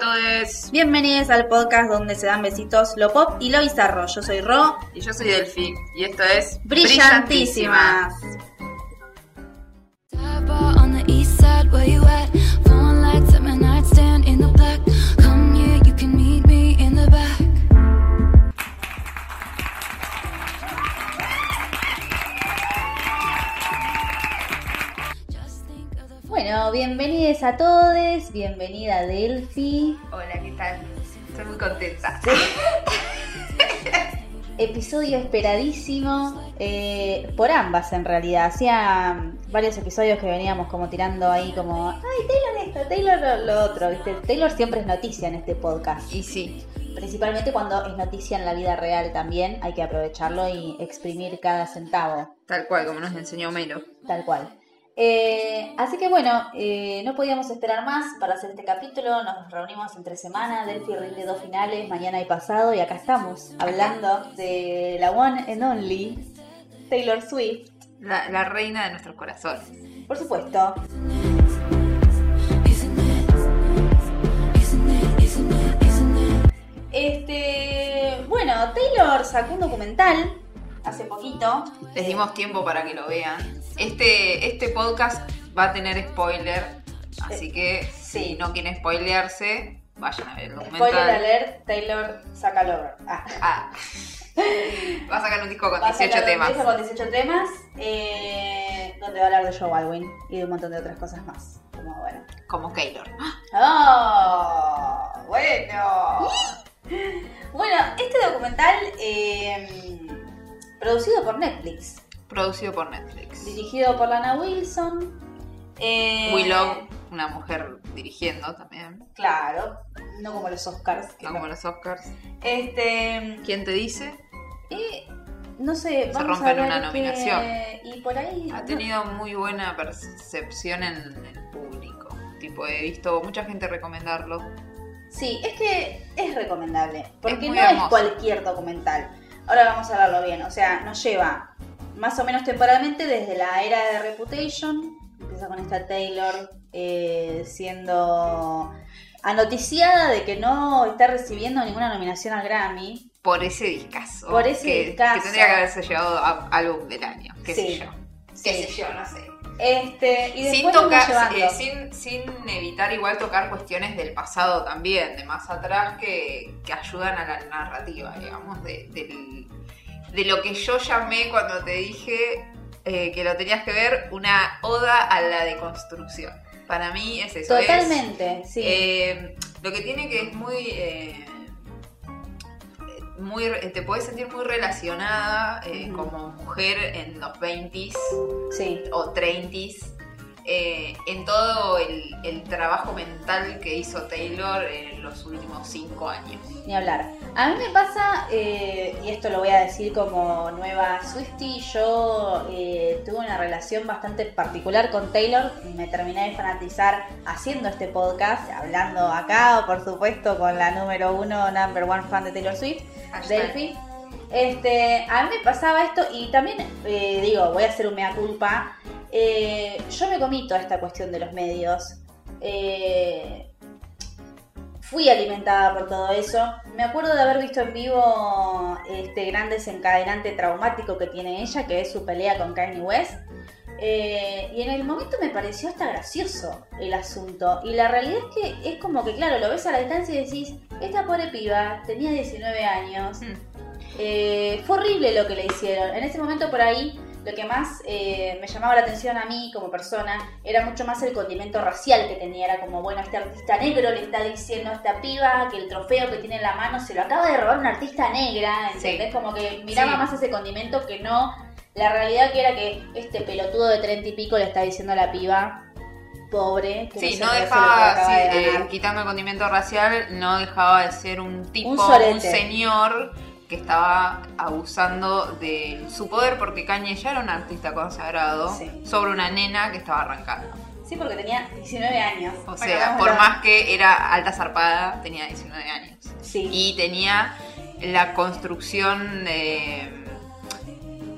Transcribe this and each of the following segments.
Hola a todos. Bienvenidos al podcast donde se dan besitos lo pop y lo bizarro. Yo soy Ro. Y yo soy Delphi. Y esto es Brillantísimas. A todos. Bienvenida Delphi. Hola, ¿qué tal? Estoy muy contenta. Episodio esperadísimo eh, por ambas en realidad. Hacía varios episodios que veníamos como tirando ahí como, ay, Taylor esto, Taylor lo, lo otro. ¿viste? Taylor siempre es noticia en este podcast. Y sí, Principalmente cuando es noticia en la vida real también. Hay que aprovecharlo y exprimir cada centavo. tal cual, como nos enseñó Melo. Tal cual. Eh, así que bueno, eh, no podíamos esperar más para hacer este capítulo. Nos reunimos entre semana. Delphi rinde dos finales, mañana y pasado. Y acá estamos, hablando de la one and only Taylor Swift. La, la reina de nuestros corazones. Por supuesto. Este, bueno, Taylor sacó un documental hace poquito. Les dimos tiempo para que lo vean. Este, este podcast va a tener spoiler. Así que Sí. si no quieren spoilearse, vayan a ver el documental. Spoiler alert, Taylor saca Lover. Ah. Ah. Va a sacar un disco con Va a 18 sacar un temas. disco con 18 temas, eh, donde va a hablar de Joe Baldwin y de un montón de otras cosas más. Como bueno. Como Keylor. ¡Oh! Bueno. Bueno, este documental eh, producido por Netflix, Producido por Netflix. dirigido por Lana Wilson. eh, Willow, una mujer dirigiendo también. Claro, no como los Oscars. que No como los Oscars. Este, ¿Quién te dice? y, no sé, Se rompen a ver una que- nominación. y por ahí Ha tenido muy buena percepción en el público. Tipo, he visto mucha gente recomendarlo. Sí, es que es recomendable, porque no es cualquier documental. Ahora vamos a verlo bien, o sea, nos lleva más o menos temporalmente desde la era de Reputation, empieza con esta Taylor eh, siendo anoticiada de que no está recibiendo ninguna nominación al Grammy. Por ese discazo. Por ese que, discazo. Que tendría que haberse llevado a álbum del año. Qué Sí. sé yo. Qué Sí. sé yo, no sé. Este, y Sin, tocar, eh, sin, sin evitar igual tocar cuestiones del pasado también, de más atrás, que, que ayudan a la narrativa, digamos, de, de lo que yo llamé cuando te dije eh, que lo tenías que ver, una oda a la deconstrucción. Para mí es eso. es- Totalmente, sí. Eh, lo que tiene que es muy. Muy te puedes sentir muy relacionada eh, como mujer en los 20s sí. o 30s. Eh, en todo el, el trabajo mental que hizo Taylor en los últimos cinco años. Ni hablar. A mí me pasa, eh, y esto lo voy a decir como nueva Swifty, yo eh, tuve una relación bastante particular con Taylor, me terminé de fanatizar haciendo este podcast, hablando acá, por supuesto, con la número uno, number one fan de Taylor Swift. Delphi. Este, a mí me pasaba esto y también eh, digo, voy a hacer un mea culpa. eh, yo me comí toda esta cuestión de los medios. Eh, fui alimentada por todo eso. Me acuerdo de haber visto en vivo este gran desencadenante traumático que tiene ella, que es su pelea con Kanye West. Y en el momento me pareció hasta gracioso el asunto. Y la realidad es que es como que, claro, lo ves a la distancia y decís, esta pobre piba tenía 19 años. Mm. Eh, fue horrible lo que le hicieron. En ese momento por ahí lo que más eh, me llamaba la atención a mí como persona era mucho más el condimento racial que tenía. Era como, bueno, este artista negro le está diciendo a esta piba que el trofeo que tiene en la mano se lo acaba de robar una artista negra. ¿Entendés? Sí. Como que miraba Sí. más ese condimento que no la realidad que era que este pelotudo de treinta y pico le está diciendo a la piba pobre que Sí, no dejaba, sí, de eh, quitando el condimento racial, no dejaba de ser un tipo, Un un, señor que estaba abusando de su poder porque Kanye ya era un artista consagrado Sí. sobre una nena que estaba arrancando. Sí, porque tenía 19 años. O sea, por más que era alta zarpada, tenía 19 años. Sí. Y tenía la construcción de,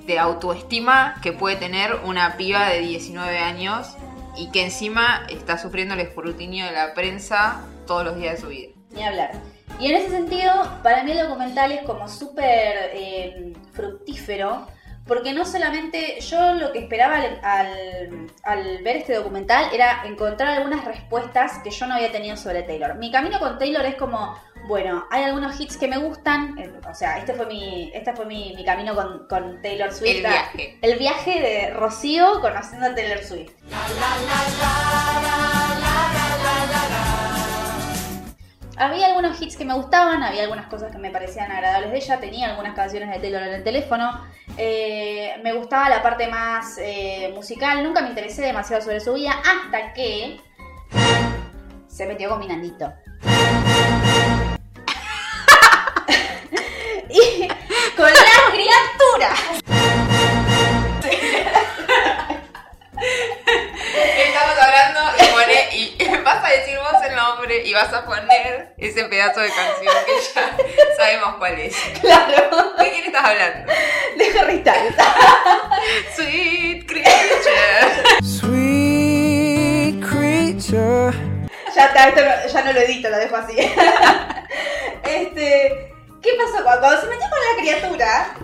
de autoestima que puede tener una piba de 19 años y que encima está sufriendo el escrutinio de la prensa todos los días de su vida. Ni hablar. Y en ese sentido, para mí el documental es como súper eh, fructífero, porque no solamente yo lo que esperaba al, al- al ver este documental era encontrar algunas respuestas que yo no había tenido sobre Taylor. Mi camino con Taylor es como, bueno, hay algunos hits que me gustan, eh, o sea, este fue mi, este fue mi, mi camino con, con Taylor Swift. El viaje. El viaje de Rocío conociendo a Taylor Swift. Había algunos hits que me gustaban, había algunas cosas que me parecían agradables de ella, tenía algunas canciones de Taylor en el teléfono. Eh, me gustaba la parte más eh, musical, nunca me interesé demasiado sobre su vida hasta que se metió con mi nanito. y con la criatura. Nombre y vas a poner ese pedazo de canción que ya sabemos cuál es. Claro, ¿De quién estás hablando? de Harry Styles. Sweet creature. Sweet creature. Ya está, esto no- ya no lo edito, lo dejo así. este, ¿qué pasó? Cuando, se metió con la criatura.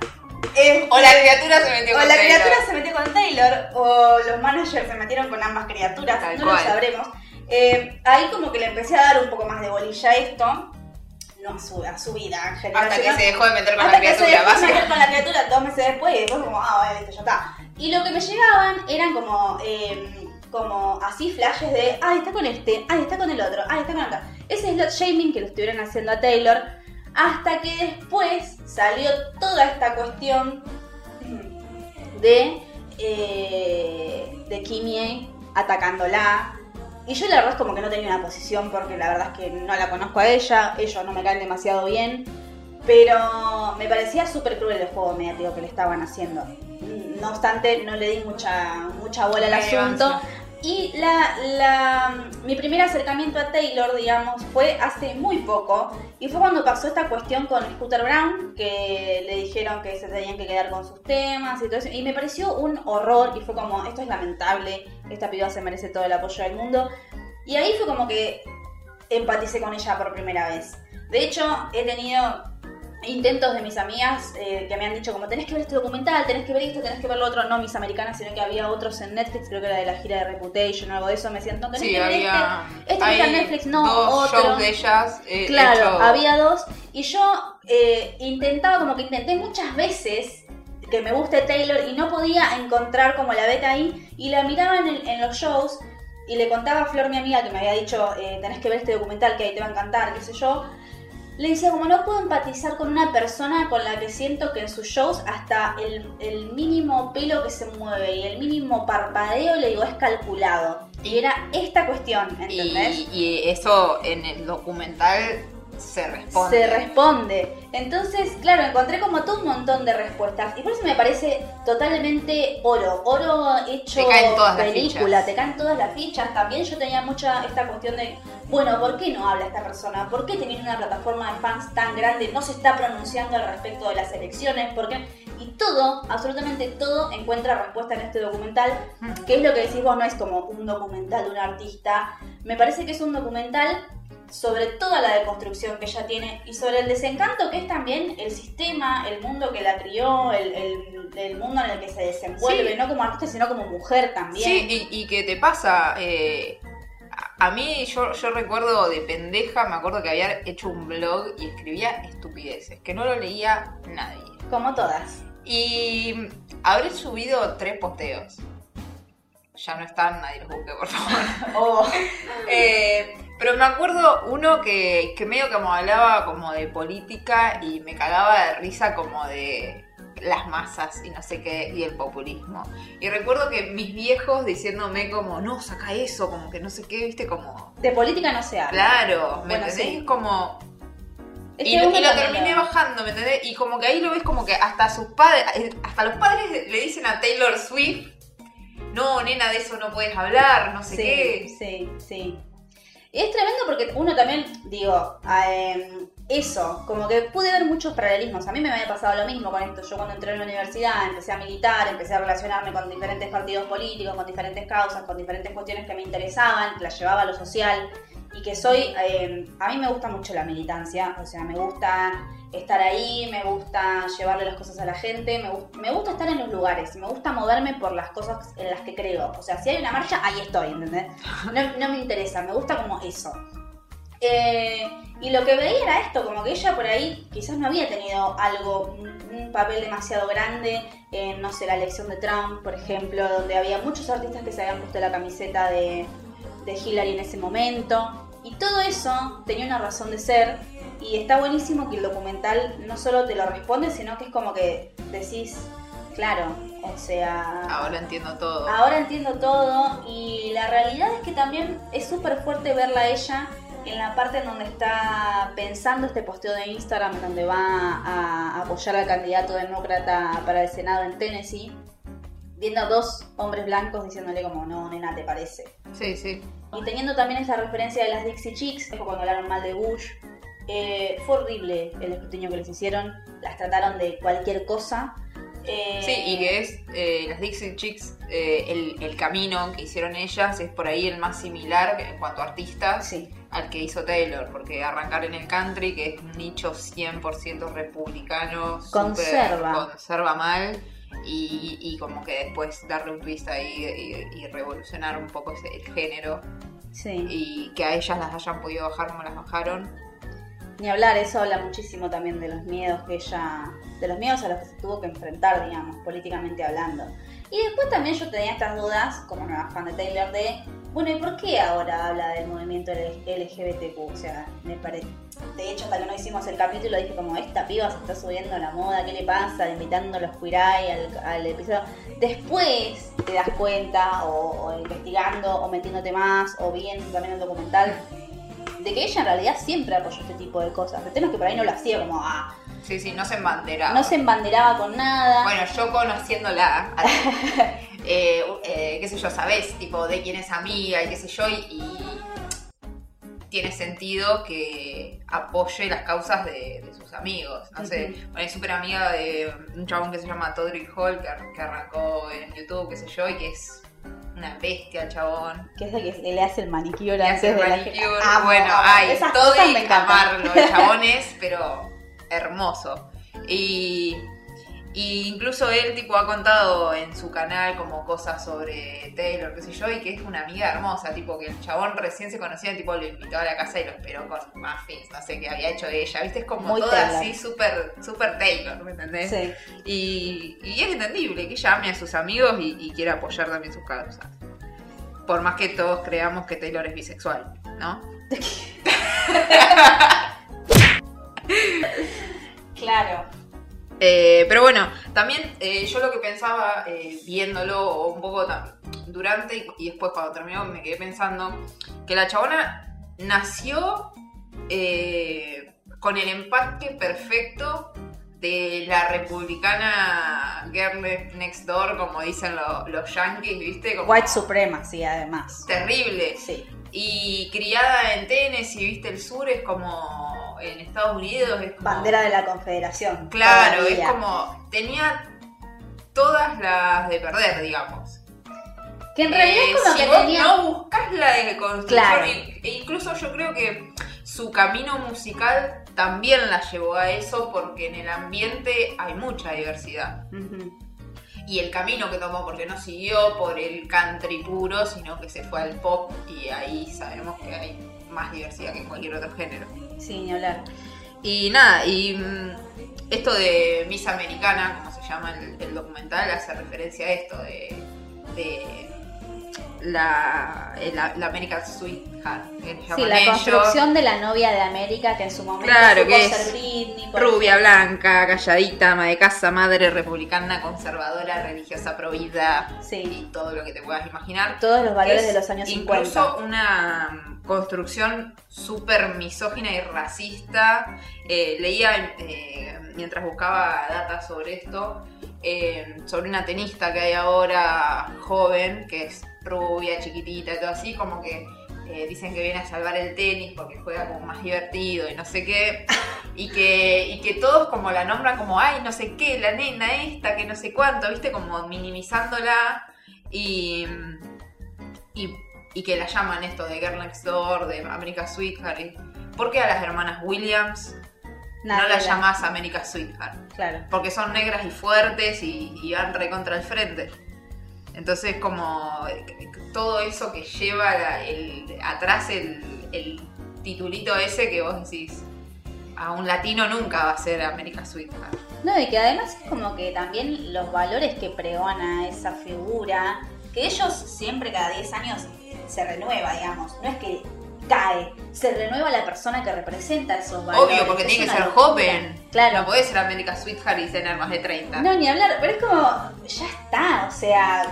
este, O la criatura se metió o con la Taylor. criatura se metió con Taylor, o los managers se metieron con ambas criaturas, Tal no cual. lo sabremos. Eh, ahí como que le empecé a dar un poco más de bolilla a esto. No a su, a su vida en general. Hasta que se dejó de meter con hasta la que se criatura, dejó de meter con la criatura dos meses después y después como, ah, vale, listo, ya está. Y lo que me llegaban eran como, eh, como así flashes de, ay, está con este, ay, está con el otro, ay, está con otro. Ese slot shaming que le estuvieron haciendo a Taylor, hasta que después salió toda esta cuestión de, eh, de Kimie atacándola. Y yo la verdad es como que no tenía una posición porque la verdad es que no la conozco a ella, ellos no me caen demasiado bien. Pero me parecía súper cruel el juego mediático que le estaban haciendo. No obstante, no le di mucha, mucha bola al asunto. Y la, la- mi primer acercamiento a Taylor, digamos, fue hace muy poco. Y fue cuando pasó esta cuestión con Scooter Brown, que le dijeron que se tenían que quedar con sus temas y todo eso. Y me pareció un horror y fue como, esto es lamentable, esta piba se merece todo el apoyo del mundo. Y ahí fue como que empaticé con ella por primera vez. De hecho, he tenido intentos de mis amigas eh, que me han dicho como tenés que ver este documental, tenés que ver esto, tenés que ver lo otro, no mis americanas, sino que había otros en Netflix, creo que era de la gira de Reputation o algo de eso, me decían, no tenés Sí, que ver había. este, este está en Netflix, no, dos otro. shows de ellas. eh, Claro, hecho- había dos. Y yo eh, intentaba, como que intenté muchas veces que me guste Taylor y no podía encontrar como la beta ahí. Y la miraba en, el- en los shows y le contaba a Flor, mi amiga, que me había dicho, eh, tenés que ver este documental que ahí te va a encantar, qué sé yo. Le decía, como no puedo empatizar con una persona con la que siento que en sus shows hasta el, el mínimo pelo que se mueve y el mínimo parpadeo, le digo, es calculado. Y era esta cuestión, ¿entendés? Y, y eso en el documental se responde. Se responde. Entonces, claro, encontré como todo un montón de respuestas. Y por eso me parece totalmente oro. Oro hecho Te caen todas película, te caen todas las fichas. También yo tenía mucha esta cuestión de, bueno, ¿por qué no habla esta persona? ¿Por qué teniendo una plataforma de fans tan grande no se está pronunciando al respecto de las elecciones? ¿Por qué? Y todo, absolutamente todo, encuentra respuesta en este documental. Que es lo que decís vos, no es como un documental de un artista. Me parece que es un documental sobre toda la deconstrucción que ella tiene y sobre el desencanto que es también el sistema, el mundo que la crió, el, el- el mundo en el que se desenvuelve, Sí. no como artista, sino como mujer también. Sí, y, y que te pasa. eh, a, a mí, yo, yo recuerdo de pendeja, me acuerdo que había hecho un blog y escribía estupideces, que no lo leía nadie. Como todas. Y habré subido tres posteos. Ya no están, nadie los busque, por favor. Oh, Eh, pero me acuerdo uno que, que medio como hablaba como de política y me cagaba de risa como de las masas y no sé qué, y el populismo. Y recuerdo que mis viejos diciéndome como, no, saca eso, como que no sé qué, viste, como... de política no se habla. Claro, ¿me Bueno, entendés? sí. Como... Es Y, lo- y lo terminé bajando, ¿me entendés? Y como que ahí lo ves como que hasta sus padres, hasta los padres le dicen a Taylor Swift, no, nena, de eso no puedes hablar, no sé sí, qué. Sí, sí. Y es tremendo porque uno también, digo, eh, eso, como que pude ver muchos paralelismos. A mí me había pasado lo mismo con esto. Yo cuando entré en la universidad empecé a militar, empecé a relacionarme con diferentes partidos políticos, con diferentes causas, con diferentes cuestiones que me interesaban, las llevaba a lo social. y que soy, eh, a mí me gusta mucho la militancia, o sea, me gusta estar ahí, me gusta llevarle las cosas a la gente, me, me gusta estar en los lugares, me gusta moverme por las cosas en las que creo. O sea, si hay una marcha, ahí estoy, ¿entendés? No, me interesa, me gusta como eso. Eh, y lo que veía era esto, como que ella por ahí quizás no había tenido algo, un, un papel demasiado grande en, no sé, la elección de Trump, por ejemplo, donde había muchos artistas que se habían puesto la camiseta de, de Hillary en ese momento. Y todo eso tenía una razón de ser. Y está buenísimo que el documental no solo te lo responde, sino que es como que decís, claro, o sea... Ahora entiendo todo. Ahora entiendo todo y la realidad es que también es súper fuerte verla a ella en la parte en donde está pensando este posteo de Instagram donde va a apoyar al candidato demócrata para el Senado en Tennessee, viendo a dos hombres blancos diciéndole como, no, nena, ¿te parece? Sí, sí. Y teniendo también esta referencia de las Dixie Chicks, es cuando hablaron mal de Bush, eh, fue horrible el escrutinio que les hicieron, las trataron de cualquier cosa. Eh, Sí, y que es eh, las Dixie Chicks, eh, el, el camino que hicieron ellas es por ahí el más similar en cuanto a artistas Sí, al que hizo Taylor, porque arrancar en el country, que es un nicho 100% republicano, Conserva. conserva mal, y, y como que después darle un twist ahí y, y revolucionar un poco ese, el género, sí. y que a ellas las hayan podido bajar como las bajaron. Ni hablar, eso habla muchísimo también de los miedos que ella, de los miedos a los que se tuvo que enfrentar, digamos, políticamente hablando. Y después también yo tenía estas dudas, como nueva fan de Taylor, de, bueno, ¿y por qué ahora habla del movimiento LGBTQ? O sea, me parece... De hecho, hasta que no hicimos el capítulo dije como, esta piba se está subiendo a la moda, ¿qué le pasa? Invitando a los eye al, al episodio. Después te das cuenta, o, o investigando, o metiéndote más, o viendo también el documental, de que ella en realidad siempre apoyó este tipo de cosas. El tema es que por ahí no lo hacía como, ah, Sí, sí, no se embanderaba. no se embanderaba con nada. Bueno, yo conociéndola, eh, eh, qué sé yo, sabés, tipo, de quién es amiga y qué sé yo, y, y tiene sentido que apoye las causas de, de sus amigos. No sé, bueno, es súper amiga de un chabón que se llama Todrick Hall, que arrancó en YouTube, qué sé yo, y que es una bestia el chabón. que es el que le hace el manicure Le hace la manicure, Amo, bueno, amo. ay, Esas todo y amarlo, el chabón es, pero hermoso. Y, y incluso él tipo ha contado en su canal como cosas sobre Taylor, qué sé yo, y que es una amiga hermosa, tipo que el chabón recién se conocía, tipo lo invitó a la casa y lo esperó con muffins, no sé qué había hecho ella, viste, es como Muy toda Taylor. así súper super Taylor, ¿me entendés? Sí. Y, y es entendible que ella ame a sus amigos y, y quiera apoyar también sus causas. Por más que todos creamos que Taylor es bisexual, ¿no? Claro. Eh, pero bueno, también eh, yo lo que pensaba eh, viéndolo un poco durante y, y después cuando terminó me quedé pensando que la chabona nació con el empaque perfecto de la republicana girl next door, como dicen lo- los yankees, ¿viste? Como White Supremacy, además. terrible. Sí. Y criada en Tennessee, ¿viste? El sur es como en Estados Unidos, es como... Bandera de la Confederación. Claro, todavía. es como. Tenía todas las de perder, digamos. Que en realidad Eh, es como si que vos tenía. no buscas la deconstrucción, Claro. e- incluso yo creo que su camino musical también la llevó a eso, porque en el ambiente hay mucha diversidad. Y el camino que tomó, porque no siguió por el country puro, sino que se fue al pop, y ahí sabemos que hay más diversidad que en cualquier otro género. Sí, ni hablar. Y nada, y mm, esto de Miss Americana, como se llama el, el documental, hace referencia a esto de, de la, eh, la, la American Sweetheart, Sí, la construcción de la novia de América que en su momento Claro, supo que es ser Britney. Rubia, ejemplo. blanca, calladita, ama de casa, madre republicana, conservadora, religiosa, provida Sí. y todo lo que te puedas imaginar. Todos los valores Es de los años incluso 50. una construcción súper misógina y racista. Eh, leía eh, mientras buscaba data sobre esto, eh, sobre una tenista que hay ahora joven, que es rubia, chiquitita y todo así, como que eh, dicen que viene a salvar el tenis porque juega como más divertido y no sé qué. Y que, y que todos como la nombran como, ay, no sé qué, la nena esta, que no sé cuánto, viste, como minimizándola. Y, y y que la llaman esto de Girl Next Door, de America Sweetheart. y- ¿Por qué a las hermanas Williams no las la- llamás America Sweetheart? Claro. Porque son negras y fuertes y, y van recontra el frente. Entonces, como todo eso que lleva la- el- atrás el, el titulito ese que vos decís, a un latino nunca va a ser America Sweetheart. No, y que además es como que también los valores que pregona esa figura, que ellos siempre cada 10 años se renueva, digamos. No es que cae, se renueva la persona que representa esos valores. Obvio, porque tiene que ser locura. joven. Claro. No podés ser America Sweetheart y tener más de 30. No, ni hablar, pero es como, ya está, o sea,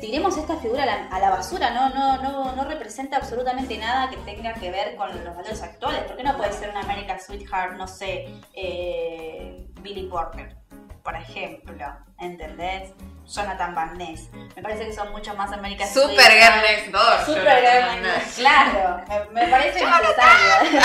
tiremos esta figura a la, a la basura, no, no, no, no representa absolutamente nada que tenga que ver con los valores actuales. ¿Por qué no puede ser una American Sweetheart, no sé, eh, Billy Porter, por ejemplo? ¿Entendés? Jonathan Van Ness. Me parece que son mucho más American Super. Girl Next Door. Super Girl Next. Claro, me, me parece necesario.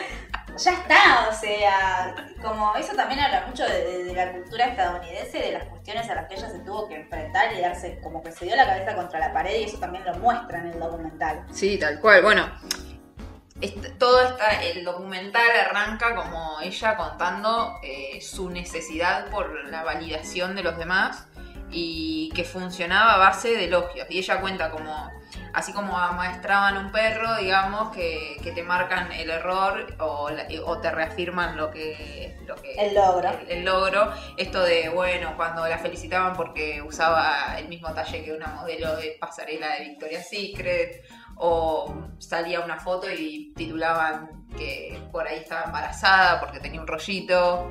ya está, o sea, como eso también habla mucho de, la cultura estadounidense, de las cuestiones a las que ella se tuvo que enfrentar y darse como que se dio la cabeza contra la pared y eso también lo muestra en el documental. Sí, tal cual. Bueno, todo esta, el documental arranca como ella contando eh, su necesidad por la validación de los demás y que funcionaba a base de elogios. Y ella cuenta como, así como amaestraban un perro, digamos, que, que te marcan el error o, o te reafirman lo que... Lo que El logro. el, el logro. Esto de, bueno, cuando la felicitaban porque usaba el mismo talle que una modelo de pasarela de Victoria's Secret, o salía una foto y titulaban que por ahí estaba embarazada porque tenía un rollito.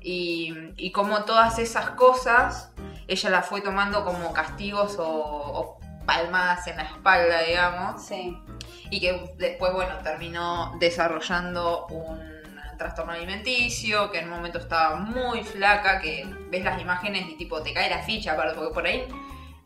Y, y como todas esas cosas, ella las fue tomando como castigos o, o palmadas en la espalda, digamos Sí. y que después, bueno, terminó desarrollando un trastorno alimenticio, que en un momento estaba muy flaca, que ves las imágenes y tipo te cae la ficha, porque por ahí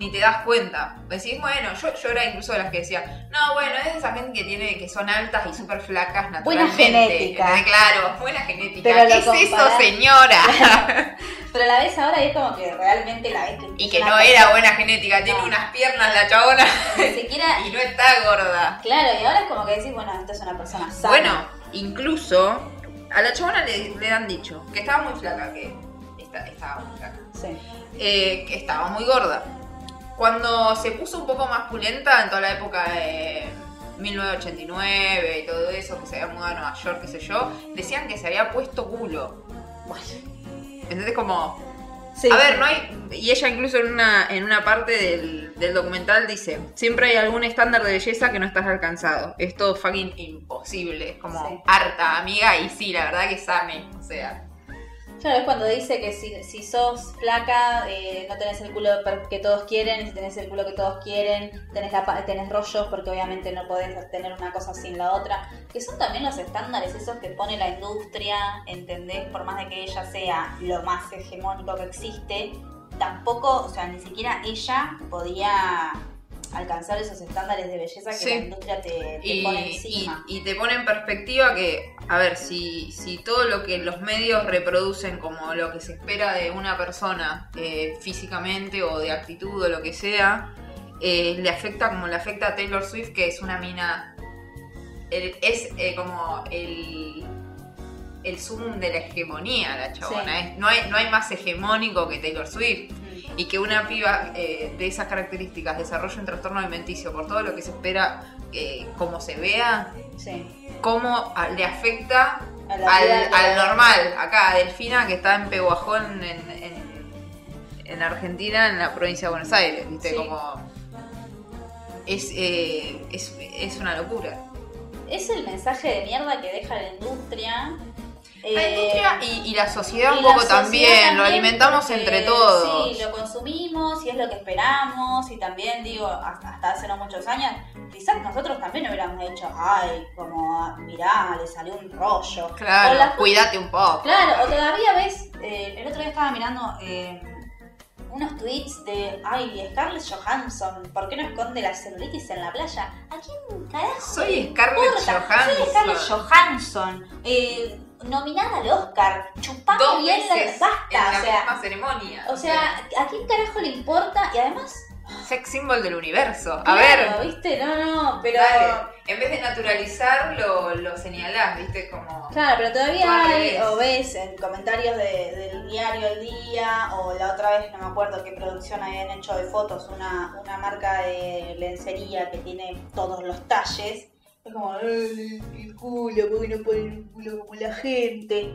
ni te das cuenta. Decís, bueno, yo, yo era incluso de las que decía, no, bueno, es de esa gente que tiene, que son altas y súper flacas Buena naturalmente. genética. Eh, Claro, buena genética. Pero ¿Qué lo es eso, señora? Pero la ves ahora y es como que realmente la ves que y que no era buena genética, tiene unas piernas la chabona Ni siquiera... y no está gorda. Claro, y ahora es como que decís, bueno, esta es una persona sana. Bueno, incluso a la chabona le, le han dicho que estaba muy flaca, que esta- estaba muy flaca, Sí. eh, que estaba muy gorda. Cuando se puso un poco más pulenta en toda la época de 1989 y todo eso, que se había mudado a Nueva York, qué sé yo, decían que se había puesto culo. Entonces como Sí, a ver, no hay. Y ella incluso en una, en una parte del, del documental dice: Siempre hay algún estándar de belleza que no estás alcanzado. Es todo fucking imposible. Es como Sí. harta, amiga, y sí, la verdad que same. O sea. Claro, es cuando dice que si, si sos flaca, eh, no tenés el culo que todos quieren, si tenés el culo que todos quieren, tenés, la, tenés rollos porque obviamente no podés tener una cosa sin la otra, que son también los estándares esos que pone la industria, ¿entendés? Por más de que ella sea lo más hegemónico que existe, tampoco, o sea, ni siquiera ella podía alcanzar esos estándares de belleza que Sí. la industria te, te Y, pone encima. y te pone en perspectiva que, a ver, si, si todo lo que los medios reproducen como lo que se espera de una persona eh, físicamente o de actitud o lo que sea, eh, le afecta como le afecta a Taylor Swift, que es una mina. el- es eh, como el. El sumum de la hegemonía, la chabona. Sí. Es- no, hay, no hay más hegemónico que Taylor Swift. Y que una piba eh, de esas características desarrolle un trastorno alimenticio por todo lo que se espera eh, como se vea, Sí. cómo a- le afecta A al, normal. Acá, Delfina, que está en Pehuajón, en, en, en Argentina, en la provincia de Buenos Aires, ¿viste? Sí. Como. Es, eh, es, es una locura. Es el mensaje de mierda que deja la industria. La Eh, industria y, y la sociedad y un la poco también, lo alimentamos porque, entre todos. Sí, lo consumimos y es lo que esperamos. Y también, digo, hasta, hasta hace no muchos años, quizás nosotros también hubiéramos hecho, ay, como, mirá, le salió un rollo. Claro, las- cuídate un poco. Claro, o todavía ves, eh, el otro día estaba mirando eh, unos tweets de, ay, Scarlett Johansson, ¿por qué no esconde la celulitis en la playa? ¿A quién carajo? Soy le Scarlett? Johansson. Soy Scarlett Johansson, eh, nominada al Oscar, chupame Dos bien la basta, en la o sea, misma ceremonia. o sea, ¿a quién carajo le importa? Y además, sex symbol del universo. A Claro, ver, ¿viste? No, no, pero. dale. En vez de naturalizar, lo, señalás, ¿viste? Como. Claro, pero todavía hay, o ves en comentarios de- del diario El Día, o la otra vez, no me acuerdo qué producción habían hecho de fotos, una, una marca de lencería que tiene todos los talles. Es como, "Ay, el culo, ¿por qué no ponen un culo como la gente?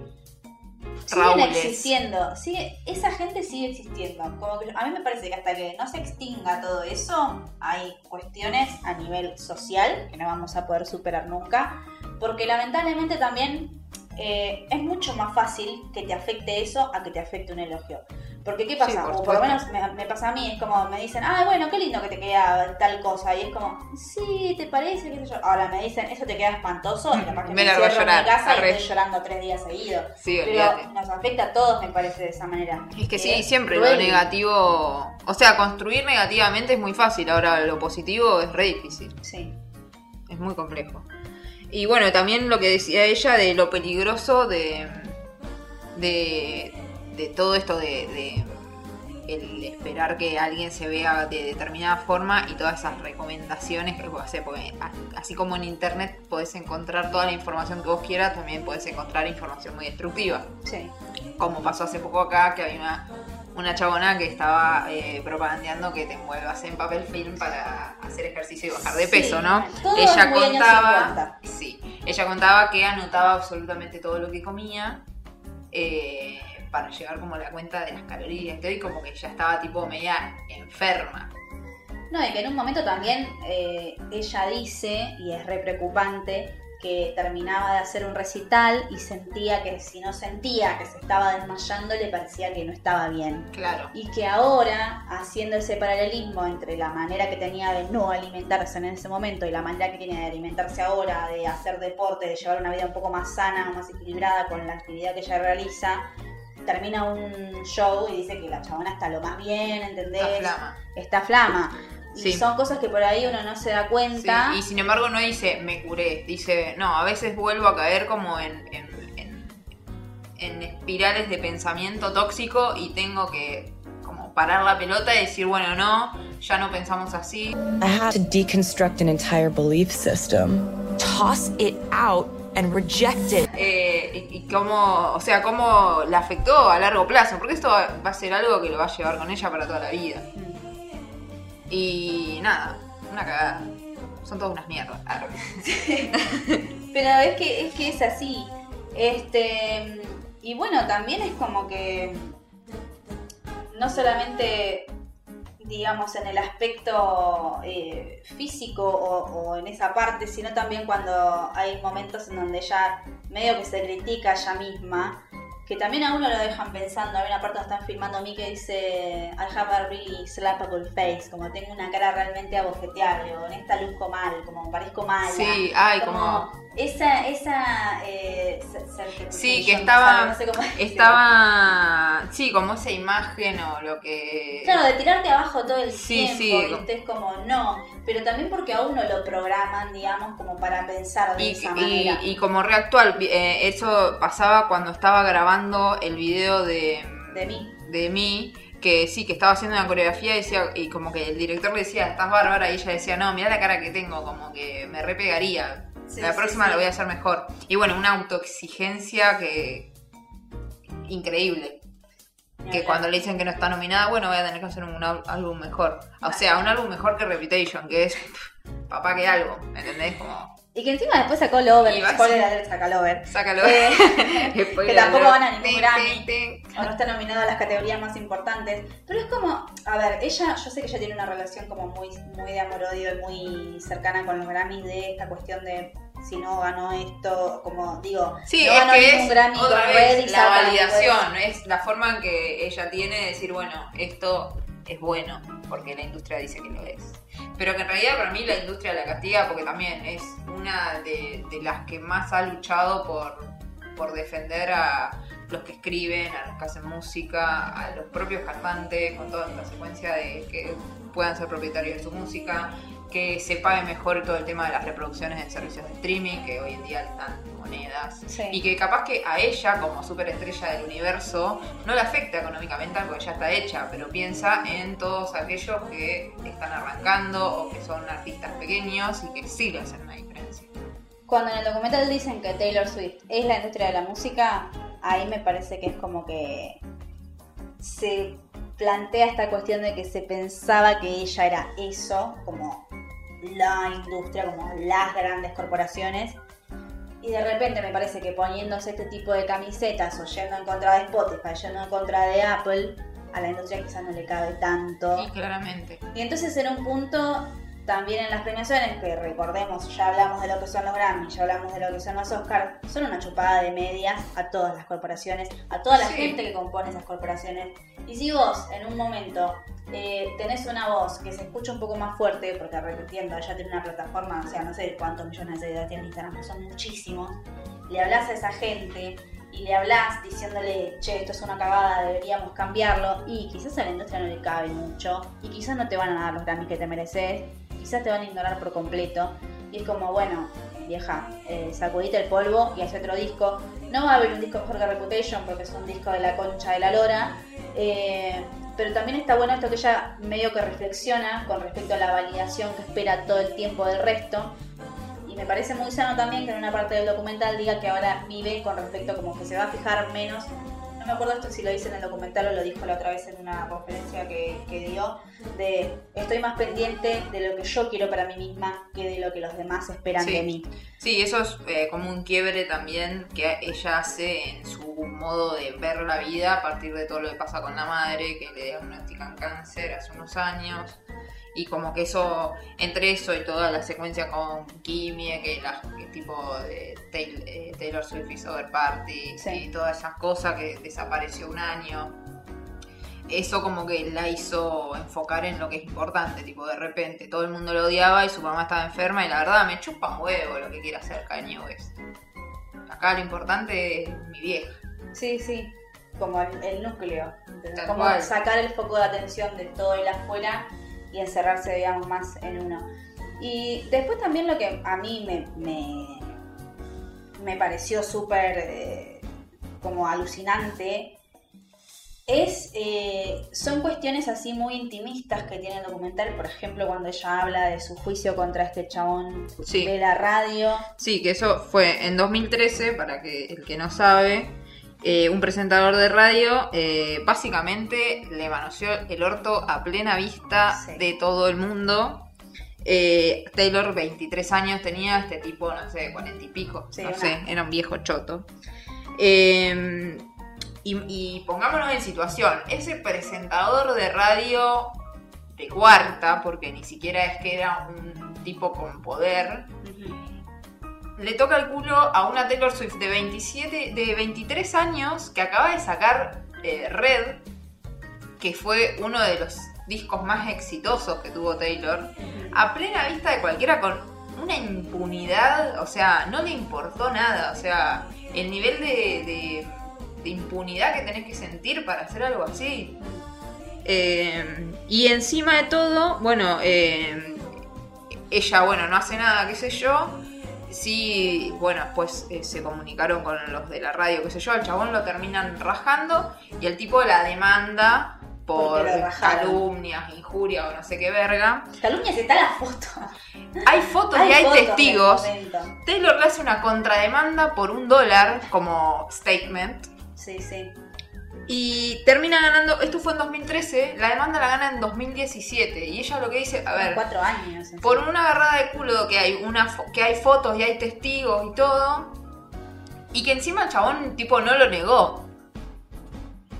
Siguen existiendo, sigue, esa gente sigue existiendo. Como que a mí me parece que hasta que no se extinga todo eso, hay cuestiones a nivel social que no vamos a poder superar nunca. Porque lamentablemente también eh, es mucho más fácil que te afecte eso a que te afecte un elogio. Porque ¿qué pasa? por o por lo menos me, me pasa a mí, es como me dicen, ah, bueno, qué lindo que te queda tal cosa. Y es como, sí, ¿te parece? ¿Qué sé yo? Ahora me dicen, eso te queda espantoso. Y capaz que Me me, largo a encierro en mi llorar, casa y arre. estoy llorando tres días seguidos. Sí, Pero nos afecta a todos, me parece, de esa manera. Es que sí, Es siempre lo negativo. O sea, construir negativamente es muy fácil, ahora lo positivo es re difícil. Sí. Es muy complejo. Y bueno, también lo que decía ella de lo peligroso de. de. De todo esto de. de el esperar que alguien se vea de determinada forma y todas esas recomendaciones que vos haces, porque así como en internet podés encontrar toda la información que vos quieras, también podés encontrar información muy destructiva Sí. como pasó hace poco acá, que había una, una chabona que estaba eh, propagandeando que te envuelvas en papel film para hacer ejercicio y bajar de Sí, peso, ¿no? todo ella contaba, sí, ella contaba que anotaba absolutamente todo lo que comía eh, para llevar como la cuenta de las calorías y como que ya estaba tipo media enferma. No, y que en un momento también eh, ella dice, y es re preocupante, que terminaba de hacer un recital y sentía que si no sentía que se estaba desmayando, le parecía que no estaba bien. Claro. Y que ahora, haciendo ese paralelismo entre la manera que tenía de no alimentarse en ese momento y la manera que tiene de alimentarse ahora, de hacer deporte, de llevar una vida un poco más sana, más equilibrada con la actividad que ella realiza, termina un show y dice que la chabona está lo más bien, ¿entendés? La flama. Está flama. Y Sí. son cosas que por ahí uno no se da Sí, cuenta. y sin embargo no dice me curé, dice no, a veces vuelvo a caer como en, en, en- en espirales de pensamiento tóxico y tengo que como parar la pelota y decir, bueno, no, ya no pensamos así. I had to deconstruct an entire belief system. toss it out and reject it. Eh, y, y cómo, o sea, cómo la afectó a largo plazo, porque esto va, va a ser algo que lo va a llevar con ella para toda la vida. Y nada, una cagada. Son todas unas mierdas. Arre. Pero es que, es que es así. Este. Y bueno, también es como que. No solamente, digamos, en el aspecto eh, físico o, o en esa parte, sino también cuando hay momentos en donde ella medio que se critica a ella misma. Que también a uno lo dejan pensando. Hay una parte donde están filmando a mí que dice I have a really slappable face. Como tengo una cara realmente abofeteable. O en esta luzco mal. Como parezco mala. Sí, ay, como- Esa, esa... Eh, Sí, que estaba. sabe, no sé cómo decirlo. Estaba. Sí, como esa imagen o lo que. Claro, de tirarte abajo todo el Sí, tiempo, sí. ¿viste? Es como, no. Pero también porque a uno lo programan, digamos, como para pensar de Y, esa y- manera. y como reactual, eh, eso pasaba cuando estaba grabando el video de, De mí. de mí, que sí, que estaba haciendo una coreografía y, decía, y como que el director le decía, estás bárbara, y ella decía, no, mira la cara que tengo, como que me repegaría. Sí, la próxima sí. lo voy a hacer mejor. Y bueno, una autoexigencia que increíble. Que cuando le dicen que no está nominada, bueno, voy a tener que hacer un álbum mejor. O sea, un álbum mejor que Reputation, que es papá que algo, ¿me entendés? Como, Y que encima después sacó Lover, spoiler alert, saca Lover. sácalo. Eh, Spoiler que tampoco van a ningún Grammy. o no está nominado a las categorías más importantes. Pero es como, a ver, ella, yo sé que ella tiene una relación como muy, muy de amor-odio y muy cercana con los Grammys de esta cuestión de si no ganó esto, como digo, Sí, no es ganó que ningún es Grammy otra con vez Red y la saca validación, es la forma en que ella tiene de decir, bueno, esto es bueno, porque la industria dice que lo es. Pero que en realidad para mí la industria la castiga porque también es una de, las que más ha luchado por, por defender a los que escriben, a los que hacen música, a los propios cantantes, con toda esta secuencia de que puedan ser propietarios de su música, que se pague mejor todo el tema de las reproducciones en servicios de streaming, que hoy en día están monedas, Sí. y que capaz que a ella, como superestrella del universo, no le afecta económicamente porque ya está hecha, pero piensa en todos aquellos que están arrancando o que son artistas pequeños y que sí le hacen una diferencia. Cuando en el documental dicen que Taylor Swift es la industria de la música, ahí me parece que es como que se plantea esta cuestión de que se pensaba que ella era eso, como la industria, como las grandes corporaciones. Y de repente me parece que poniéndose este tipo de camisetas o yendo en contra de Spotify, yendo en contra de Apple, a la industria quizás no le cabe tanto. Sí, claramente. Y entonces en un punto, también en las premiaciones, que recordemos, ya hablamos de lo que son los Grammy, ya hablamos de lo que son los Oscars, son una chupada de medias a todas las corporaciones, a toda la Sí. gente que compone esas corporaciones. Y si vos en un momento eh, tenés una voz que se escucha un poco más fuerte, porque repitiendo, ella tiene una plataforma, o sea, no sé cuántos millones de seguidores tiene en Instagram, pero son muchísimos, le hablas a esa gente y le hablas diciéndole, che, esto es una cagada, deberíamos cambiarlo, y quizás a la industria no le cabe mucho, y quizás no te van a dar los Grammys que te mereces, quizás te van a ignorar por completo, y es como, bueno, vieja, eh, sacudite el polvo y hace otro disco. No va a haber un disco mejor que Reputation porque es un disco de la concha de la lora, eh, pero también está bueno esto que ella medio que reflexiona con respecto a la validación que espera todo el tiempo del resto. Y me parece muy sano también que en una parte del documental diga que ahora vive con respecto como que se va a fijar menos. No me acuerdo esto si lo dice en el documental o lo dijo la otra vez en una conferencia que, que dio, de estoy más pendiente de lo que yo quiero para mí misma que de lo que los demás esperan Sí. de mí. Sí, eso es eh, como un quiebre también que ella hace en su modo de ver la vida a partir de todo lo que pasa con la madre, que le diagnostican cáncer hace unos años. Y como que eso, entre eso y toda la secuencia con Kimmy, que la que tipo de Taylor, eh, Taylor Swift y Over Party Sí. y todas esas cosas que desapareció un año. Eso como que la hizo enfocar en lo que es importante, tipo de repente todo el mundo lo odiaba y su mamá estaba enferma y la verdad me chupa un huevo lo que quiera hacer Kanye West. Acá lo importante es mi vieja. Sí, sí, como el, el núcleo. Como cual. sacar el foco de atención de todo el afuera y encerrarse, digamos, más en uno. Y después también lo que a mí me, me, me pareció súper eh, como alucinante es, eh, son cuestiones así muy intimistas que tiene el documental, por ejemplo, cuando ella habla de su juicio contra este chabón Sí. de la radio. Sí, que eso fue en 2013, para que el que no sabe, eh, un presentador de radio eh, básicamente le manoseó el orto a plena vista Sí. de todo el mundo. Eh, Taylor, 23 años tenía, este tipo, no sé, 40 y pico, Sí, no sé, era un viejo choto. Eh, y, y pongámonos en situación, ese presentador de radio de cuarta, porque ni siquiera es que era un tipo con poder, le toca el culo a una Taylor Swift de 27, de 23 años que acaba de sacar eh, Red, que fue uno de los discos más exitosos que tuvo Taylor, a plena vista de cualquiera con una impunidad, o sea, no le importó nada, o sea, el nivel de, de- de impunidad que tenés que sentir para hacer algo así. Eh, y encima de todo, bueno, eh, ella, bueno, no hace nada, qué sé yo. Sí, bueno, después eh, se comunicaron con los de la radio, qué sé yo, al chabón lo terminan rajando y el tipo la demanda por calumnias, injurias o no sé qué verga. Calumnias está la foto. Hay fotos y hay fotos testigos. Taylor le hace una contrademanda por un dólar como statement. Sí, sí. Y termina ganando, esto fue en 2013, la demanda la gana en 2017. Y ella lo que dice, a ver, Cuatro años. por una agarrada de culo que hay, una, que hay fotos y hay testigos y todo, y que encima el chabón tipo no lo negó.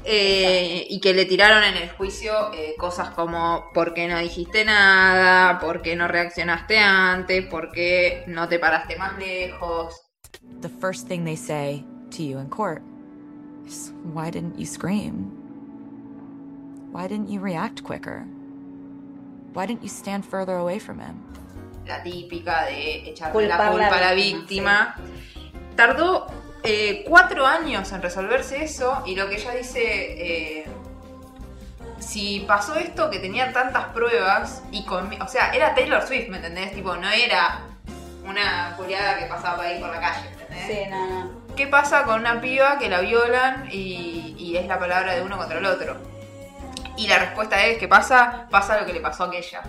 Eh, y que le tiraron en el juicio eh, cosas como ¿por qué no dijiste nada? ¿Por qué no reaccionaste antes? ¿Por qué no te paraste más lejos? The first thing they say to you in court is, Why didn't you scream? Why didn't you react quicker? Why didn't you stand further away from him? la típica de echarle la culpa a la víctima, víctima. Tardó eh, cuatro años en resolverse eso y lo que ella dice, eh, si pasó esto que tenía tantas pruebas y con, o sea, era Taylor Swift, ¿me entendés? Tipo, no era una culiada que pasaba por ahí por la calle, ¿me entendés? Sí, no, no. ¿Qué pasa con una piba que la violan y, y es la palabra de uno contra el otro? Y la respuesta es, ¿qué pasa? Pasa lo que le pasó a aquella.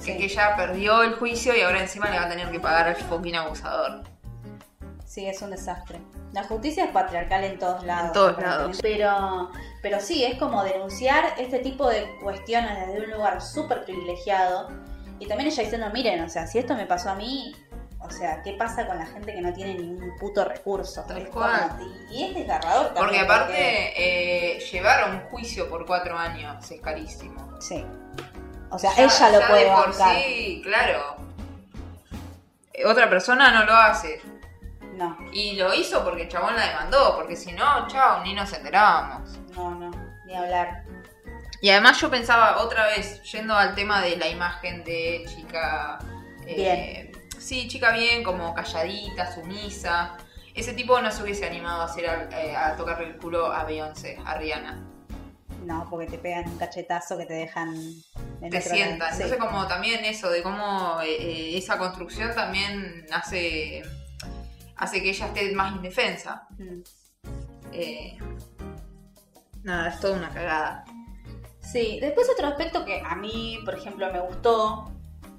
Sí. Que aquella perdió el juicio y ahora encima le va a tener que pagar al fucking abusador. Sí, es un desastre. La justicia es patriarcal en todos lados. En todos aparentemente. Pero, pero sí, es como denunciar este tipo de cuestiones desde un lugar súper privilegiado. Y también ella diciendo, miren, o sea, si esto me pasó a mí, o sea, ¿qué pasa con la gente que no tiene ningún puto recurso? Tal cual. y, es desgarrador también. Porque aparte, eh, llevar a un juicio por cuatro años es carísimo. Sí. O sea, Ya- ella lo ya puede de por bancar. sí, claro. Eh, Otra persona no lo hace. No, Y lo hizo porque el chabón la demandó, porque si no, chao, ni nos enterábamos. no, no, ni hablar. Y además yo pensaba otra vez, yendo al tema de la imagen de chica... eh, Sí, chica bien, como calladita, sumisa. Ese tipo no se hubiese animado a, hacer, eh, a tocarle el culo a Beyoncé, a Rihanna. No, porque te pegan un cachetazo que te dejan... en Te sientan. Sí. Entonces como también eso, de cómo eh, eh, esa construcción también hace, hace que ella esté más indefensa. Mm. Eh, nada, es toda una cagada. Sí, después otro aspecto que a mí, por ejemplo, me gustó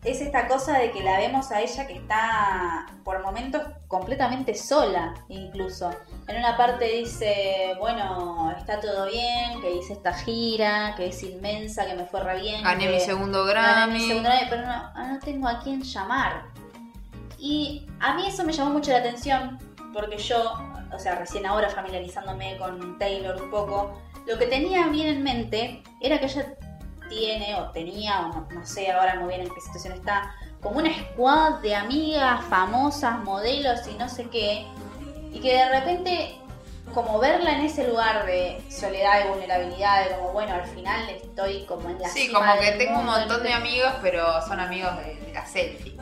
es esta cosa de que la vemos a ella que está por momentos completamente sola, incluso. En una parte dice, bueno, está todo bien, que hice esta gira, que es inmensa, que me fue re bien. Gané mi segundo gané mi Grammy. segundo Grammy, pero no, ah, no tengo a quién llamar. Y a mí eso me llamó mucho la atención, porque yo, o sea, recién ahora familiarizándome con Taylor un poco, lo que tenía bien en mente era que ella tiene, o tenía, o no, no sé ahora muy bien en qué situación está, como una squad de amigas famosas, modelos y no sé qué, y que de repente, como verla en ese lugar de soledad y vulnerabilidad, de como, bueno, al final estoy como en la Sí, cima como que tengo un montón de amigos, pero son amigos de, de la selfie.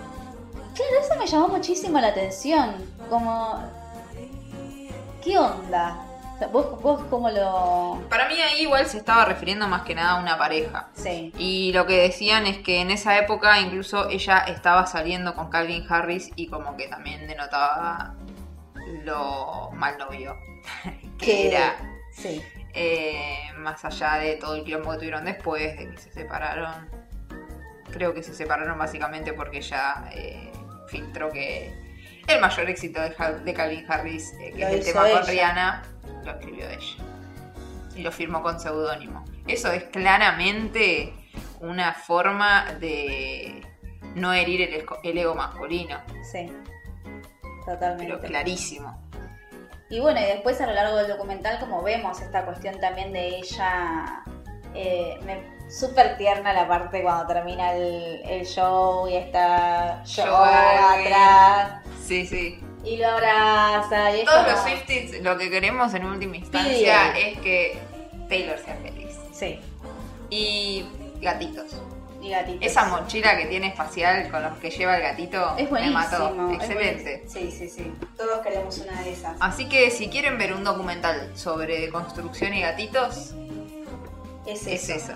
Claro, eso me llamó muchísimo la atención. Como. ¿Qué onda? ¿Vos, vos cómo lo.? Para mí ahí igual se estaba refiriendo más que nada a una pareja. Sí. Y lo que decían es que en esa época incluso ella estaba saliendo con Calvin Harris y como que también denotaba lo mal novio que Que- era. Sí. Eh, más allá de todo el quilombo que tuvieron después, de que se separaron. Creo que se separaron básicamente porque ella eh, filtró que el mayor éxito de, Ha- de Calvin Harris, eh, que Lo es el tema con. Rihanna, lo escribió ella. Y lo firmó con seudónimo. Eso es claramente una forma de no herir el, ego masculino. Sí. Totalmente. Pero clarísimo. Y bueno, y después a lo largo del documental, como vemos esta cuestión también de ella. Eh, me- Súper tierna la parte cuando termina el, el show y está yo atrás Sí, sí. y lo abraza. Y Todos como- los Swifties lo que queremos en última instancia Pide. es que Taylor sea feliz. Sí, Y gatitos. y gatitos. Esa mochila que tiene espacial con los que lleva el gatito Es me mató. Excelente. Sí, sí, sí. Todos queremos una de esas. Así que si quieren ver un documental sobre construcción y gatitos, es es eso.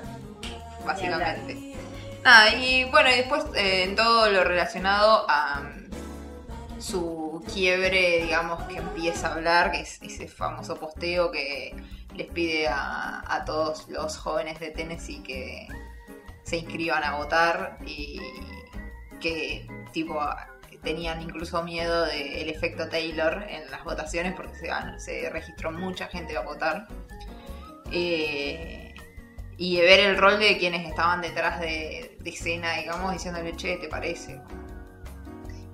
Básicamente. Nada, y bueno, y después eh, en todo lo relacionado a mm, su quiebre, digamos, que empieza a hablar, que es ese famoso posteo que les pide a, a todos los jóvenes de Tennessee que se inscriban a votar y que tipo tenían incluso miedo del efecto Taylor en las votaciones porque se, se registró mucha gente a votar. Eh, y de ver el rol de quienes estaban detrás de, de escena, digamos, diciéndole, che, ¿te parece?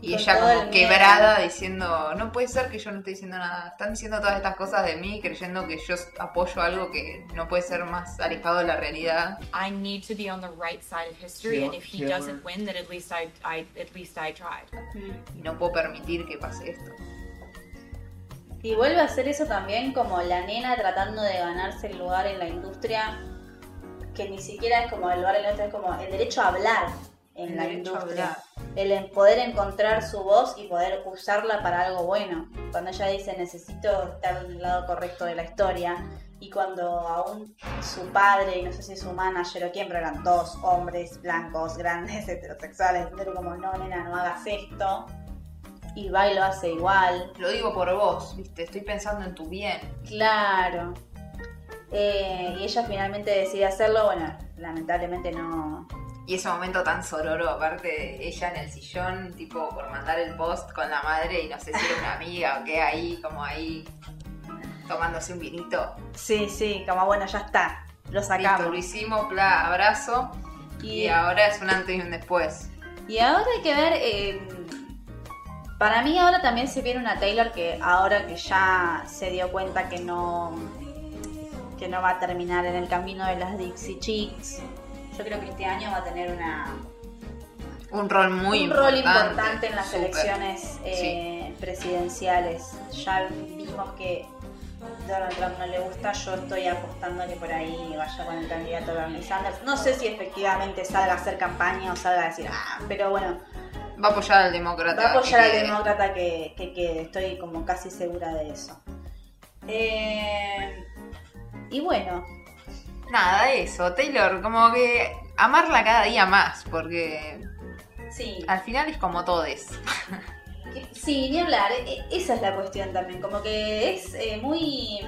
Y Con ella como el miedo. quebrada diciendo, no puede ser que yo no esté diciendo nada. Están diciendo todas estas cosas de mí creyendo que yo apoyo algo que no puede ser más alejado de la realidad. I need to be on the right side of history, and if he doesn't win, then at least I, I, at least I tried. Y no puedo permitir que pase esto. Y vuelve a hacer eso también como la nena tratando de ganarse el lugar en la industria, que ni siquiera es como el lugar la industria, es como el derecho a hablar en El la industria. El poder encontrar su voz y poder usarla para algo bueno. Cuando ella dice necesito estar del lado correcto de la historia, y cuando aún su padre, y no sé si su manager o quién, pero eran dos hombres blancos, grandes, heterosexuales, pero como, no, nena, no hagas esto. Y va y lo hace igual. Lo digo por vos, viste, estoy pensando en tu bien. Claro. Eh, y ella finalmente decide hacerlo, bueno, lamentablemente no... Y ese momento tan sororo, aparte, ella en el sillón, tipo, por mandar el post con la madre y no sé si era una amiga o qué, ahí, como ahí, tomándose un vinito. Sí, sí, como bueno, ya está, lo Listo, sacamos. lo hicimos, bla, abrazo. Y, Y- ahora es un antes y un después. Y ahora hay que ver, eh, para mí ahora también se viene una Taylor que ahora que ya se dio cuenta que no, que no va a terminar en el camino de las Dixie Chicks, yo creo que este año va a tener una, Un rol muy un importante. rol importante en las elecciones eh, presidenciales. Ya vimos que Donald Trump no le gusta, yo estoy apostando que por ahí vaya con el candidato Bernie Sanders. No sé si efectivamente salga a hacer campaña o salga a decir, ah, pero bueno, Va a apoyar al demócrata. va a apoyar al demócrata que, que quede, estoy como casi segura de eso. Eh, y bueno, Nada, eso. Taylor, como que amarla cada día más, porque sí, al final es como todes. Sí, ni hablar, e- esa es la cuestión también, como que es eh, muy,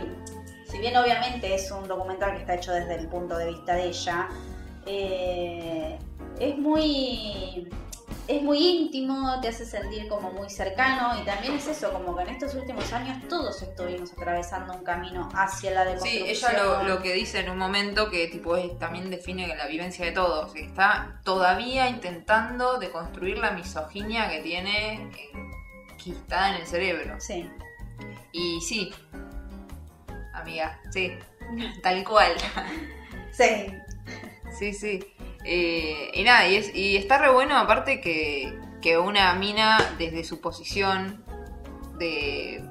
si bien obviamente es un documental que está hecho desde el punto de vista de ella, eh, es muy, es muy íntimo, te hace sentir como muy cercano y también es eso, como que en estos últimos años todos estuvimos atravesando un camino hacia la Sí, deconstrucción. ella lo, lo que dice en un momento que tipo es- también define la vivencia de todos, que está todavía intentando deconstruir la misoginia que tiene enquistada en el cerebro. Sí, Y sí, amiga, sí, tal cual. sí, Sí, sí. Eh, y nada, y, es, y está re bueno aparte que, que una mina desde su posición de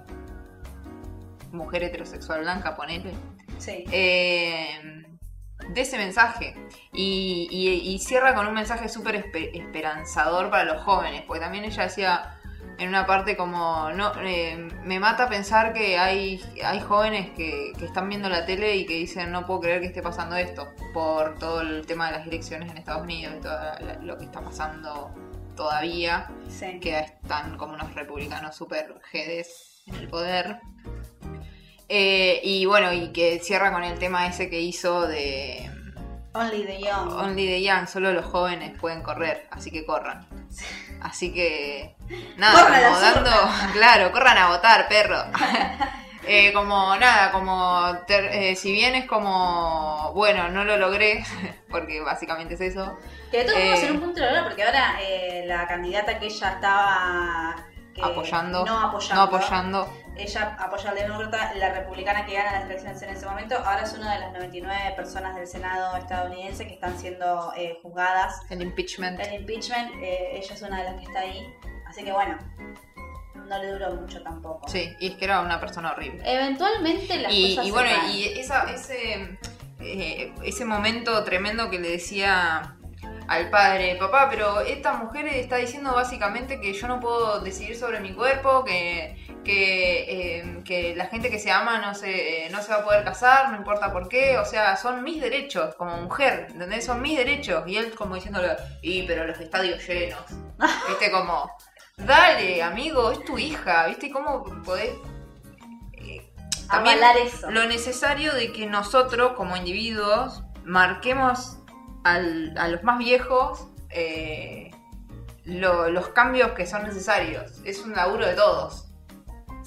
mujer heterosexual blanca, ponele, sí. eh, de ese mensaje. Y, y- y cierra con un mensaje súper espe- esperanzador para los jóvenes, porque también ella decía en una parte como, no eh, me mata pensar que hay, hay jóvenes que, que están viendo la tele y que dicen, no puedo creer que esté pasando esto, por todo el tema de las elecciones en Estados Unidos y todo lo que está pasando todavía sí. que están como unos republicanos super jedes en el poder. Eh, y bueno, y que cierra con el tema ese que hizo de Only the Young. Only the Young, solo los jóvenes pueden correr, así que corran. Así que nada, Corran como dando, claro, corran a votar, perro. Eh, como nada, como ter- eh, si bien es como, bueno, no lo logré, porque básicamente es eso, Que de todos modos Eh, en un punto lo logra, porque ahora eh, la candidata que ella estaba que- apoyando, no apoyando, no apoyando, ella apoya al demócrata, la republicana que gana las elecciones en ese momento, ahora es una de las 99 personas del Senado estadounidense que están siendo eh, juzgadas. el impeachment. El impeachment, eh, ella es una de las que está ahí, así que bueno, no le duró mucho tampoco. Sí, y es que era una persona horrible. Eventualmente las Y, cosas y se bueno, y esa, ese, eh, ese momento tremendo que le decía al padre, papá, pero esta mujer está diciendo básicamente que yo no puedo decidir sobre mi cuerpo, que, que, eh, que la gente que se ama no se, eh, no se va a poder casar, no importa por qué, o sea, son mis derechos como mujer, ¿entendés? Son mis derechos. Y él como diciéndole, y pero los estadios llenos, viste, como, dale, amigo, es tu hija, viste, ¿cómo podés... eh, también eso. lo necesario de que nosotros como individuos marquemos al- a los más viejos eh, lo- los cambios que son necesarios. Es un laburo de todos.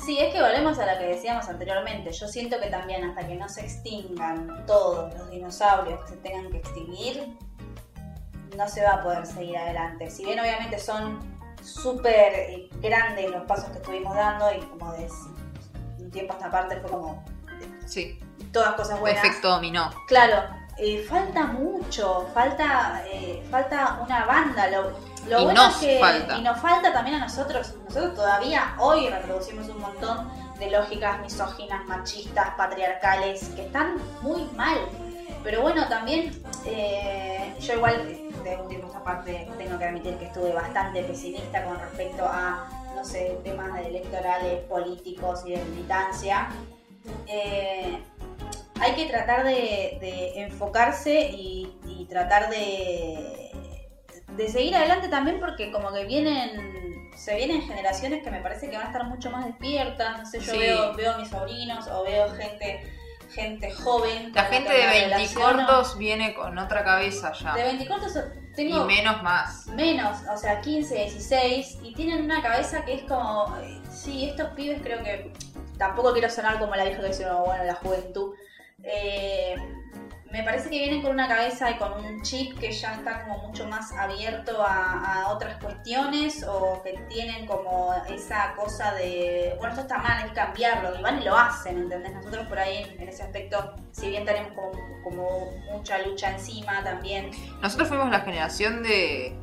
Sí, es que volvemos a lo que decíamos anteriormente. Yo siento que también hasta que no se extingan todos los dinosaurios que se tengan que extinguir, no se va a poder seguir adelante. Si bien obviamente son súper grandes los pasos que estuvimos dando y como de un tiempo a esta parte fue como Sí, todas cosas buenas. efecto dominó. Claro, eh, falta mucho, falta, eh, falta una banda. Lo, lo Y bueno nos es que falta. y nos falta también a nosotros. Nosotros todavía hoy reproducimos un montón de lógicas misóginas, machistas, patriarcales, que están muy mal. Pero bueno, también eh, yo igual de un tiempo esta parte tengo que admitir que estuve bastante pesimista con respecto a, no sé, temas electorales, políticos y de militancia. Eh, hay que tratar de, de enfocarse y, y tratar de, de seguir adelante también porque como que vienen, se vienen generaciones que me parece que van a estar mucho más despiertas, no sé, yo Sí. veo, veo a mis sobrinos o veo gente, gente joven. La gente de me relaciono. veinticortos viene con otra cabeza ya. De 24 Y tengo menos más. menos, o sea, 15, 16, y tienen una cabeza que es como, sí, estos pibes creo que, tampoco quiero sonar como la vieja que dice, no, bueno, la juventud, eh, me parece que vienen con una cabeza y con un chip que ya está como mucho más abierto a, a otras cuestiones o que tienen como esa cosa de, bueno, esto está mal, hay que cambiarlo, y van y lo hacen, ¿entendés? Nosotros por ahí en ese aspecto, si bien tenemos como, como mucha lucha encima también, Nosotros fuimos la generación de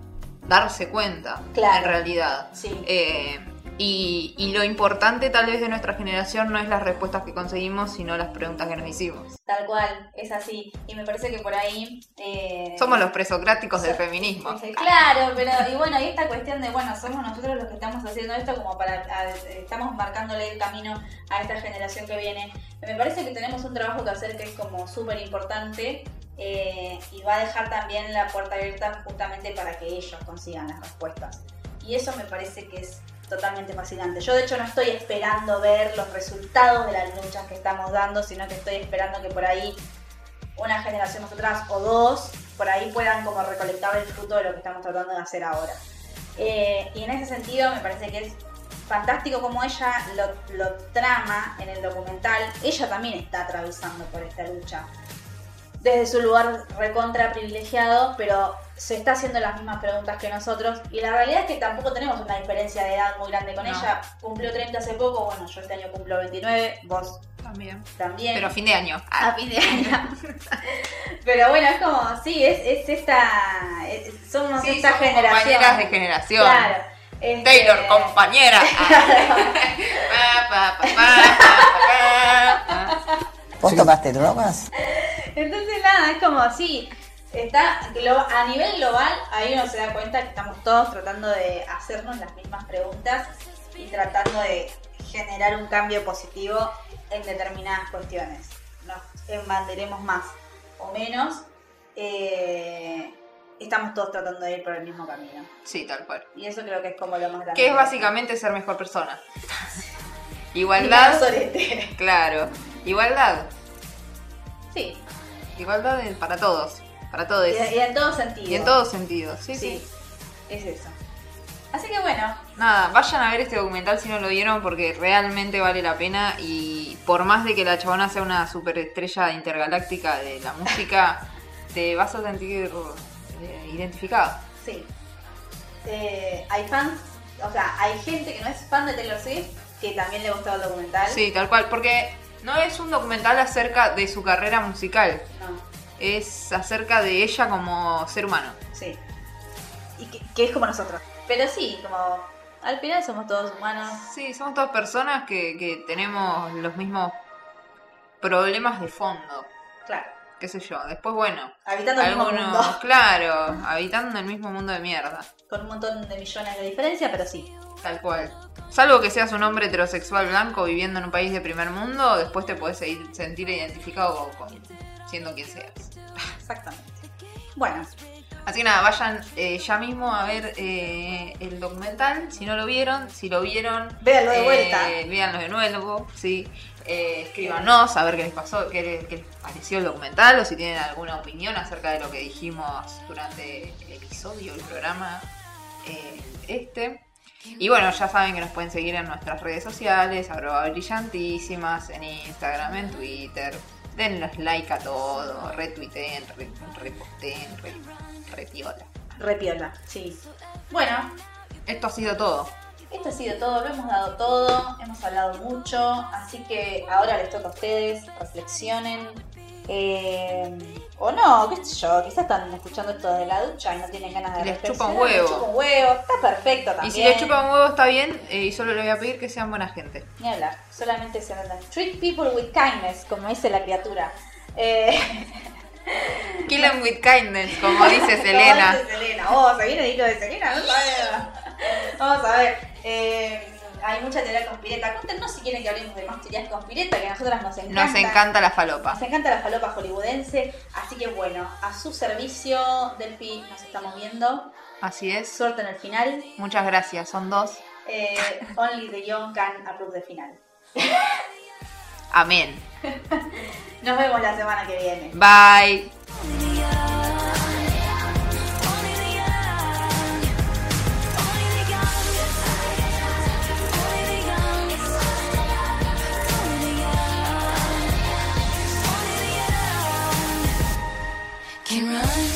darse cuenta, Claro. en realidad. sí. Eh, y, y lo importante tal vez de nuestra generación no es las respuestas que conseguimos, sino las preguntas que nos hicimos. Tal cual, es así. Y me parece que por ahí... eh, Somos los presocráticos del feminismo. Claro, pero y bueno, y esta cuestión de, bueno, somos nosotros los que estamos haciendo esto como para, a- estamos marcándole el camino a esta generación que viene. Me parece que tenemos un trabajo que hacer que es como súper importante eh, y va a dejar también la puerta abierta justamente para que ellos consigan las respuestas. Y eso me parece que es totalmente fascinante. Yo de hecho no estoy esperando ver los resultados de las luchas que estamos dando, sino que estoy esperando que por ahí una generación más atrás o dos, por ahí puedan como recolectar el fruto de lo que estamos tratando de hacer ahora. Eh, y en ese sentido me parece que es fantástico como ella lo, lo trama en el documental. Ella también está atravesando por esta lucha. Desde su lugar recontra privilegiado, pero se está haciendo las mismas preguntas que nosotros. Y la realidad es que tampoco tenemos una diferencia de edad muy grande con No. ella. Cumplió 30 hace poco, bueno, yo este año cumplo 29, vos También. también. Pero a fin de año. a fin de año. Pero bueno, es como, sí, es, es esta, es- somos Sí, esta somos generación. compañeras de generación. Claro. este- Taylor, compañera. Pa, pa, pa, pa, pa, pa, pa. ¿Vos tomaste drogas? Entonces nada, es como así. Está a nivel global, ahí uno se da cuenta que estamos todos tratando de hacernos las mismas preguntas y tratando de generar un cambio positivo en determinadas cuestiones. Nos embanderemos más o menos, eh, estamos todos tratando de ir por el mismo camino. Sí, tal cual. Y eso creo que es como lo más grande. Que es básicamente ser mejor persona. Igualdad. Claro. Igualdad. Sí, Igualdad para todos. Para todos. y, y en todo sentido. Y en todos sentidos. Sí, sí. Sí, es eso. Así que bueno, Nada, vayan a ver este documental si no lo vieron porque realmente vale la pena y por más de que la chabona sea una superestrella intergaláctica de la música, te vas a sentir eh, identificado. Sí. Eh, hay fans, o sea, hay gente que no es fan de Taylor Swift que también le gustó el documental. Sí, tal cual, porque no es un documental acerca de su carrera musical, No, es acerca de ella como ser humano. sí. Y que, que es como nosotros. Pero sí, como al final somos todos humanos. Sí, somos todas personas que, que tenemos los mismos problemas de fondo, Claro. qué sé yo. Después, bueno, Habitando el mismo algunos, mundo. claro, habitando el mismo mundo de mierda. Con un montón de millones de diferencia, pero sí. Tal cual. Salvo que seas un hombre heterosexual blanco viviendo en un país de primer mundo, después te puedes seguir- sentir identificado con- siendo quien seas. Exactamente. Bueno, Así que nada, vayan eh, ya mismo a ver eh, el documental. Si no lo vieron, si lo vieron, Véanlo de eh, vuelta. Véanlo de nuevo, sí. Eh, escríbanos a ver qué les pasó, qué les, qué les pareció el documental o si tienen alguna opinión acerca de lo que dijimos durante el episodio, el programa eh, este. Y bueno, ya saben que nos pueden seguir en nuestras redes sociales, arroba brillantísimas, en Instagram, en Twitter. Denles like a todo, retuiteen, re- reposteen, re, repiola. repiola, sí. Bueno, Esto ha sido todo. Esto ha sido todo, lo hemos dado todo, hemos hablado mucho, así que ahora les toca a ustedes, reflexionen. eh, o no, qué sé yo, quizás están escuchando esto desde la ducha y no tienen ganas de Les chupa un huevo. Les chupa un huevo, está perfecto Y también. si le chupan un huevo está bien, eh, y solo le voy a pedir que sean buena gente. Ni hablar, solamente se andan. Treat people with kindness, como dice la criatura. Eh, Kill them with kindness, como dice como Selena. dice Selena. Oh, se viene el hilo de Selena, no sabemos. Vamos a ver. Eh, hay mucha teoría conspireta. Cuéntenos si quieren que hablemos de más teorías conspireta, que a nosotras nos encanta. Nos encanta la falopa. Nos encanta la falopa hollywoodense. Así que bueno, a su servicio, Delphi, nos estamos viendo. Así es. Suerte en el final. Muchas gracias, son dos. Eh, only the young can approve the final. Amén. Nos vemos la semana que viene. Bye. can run.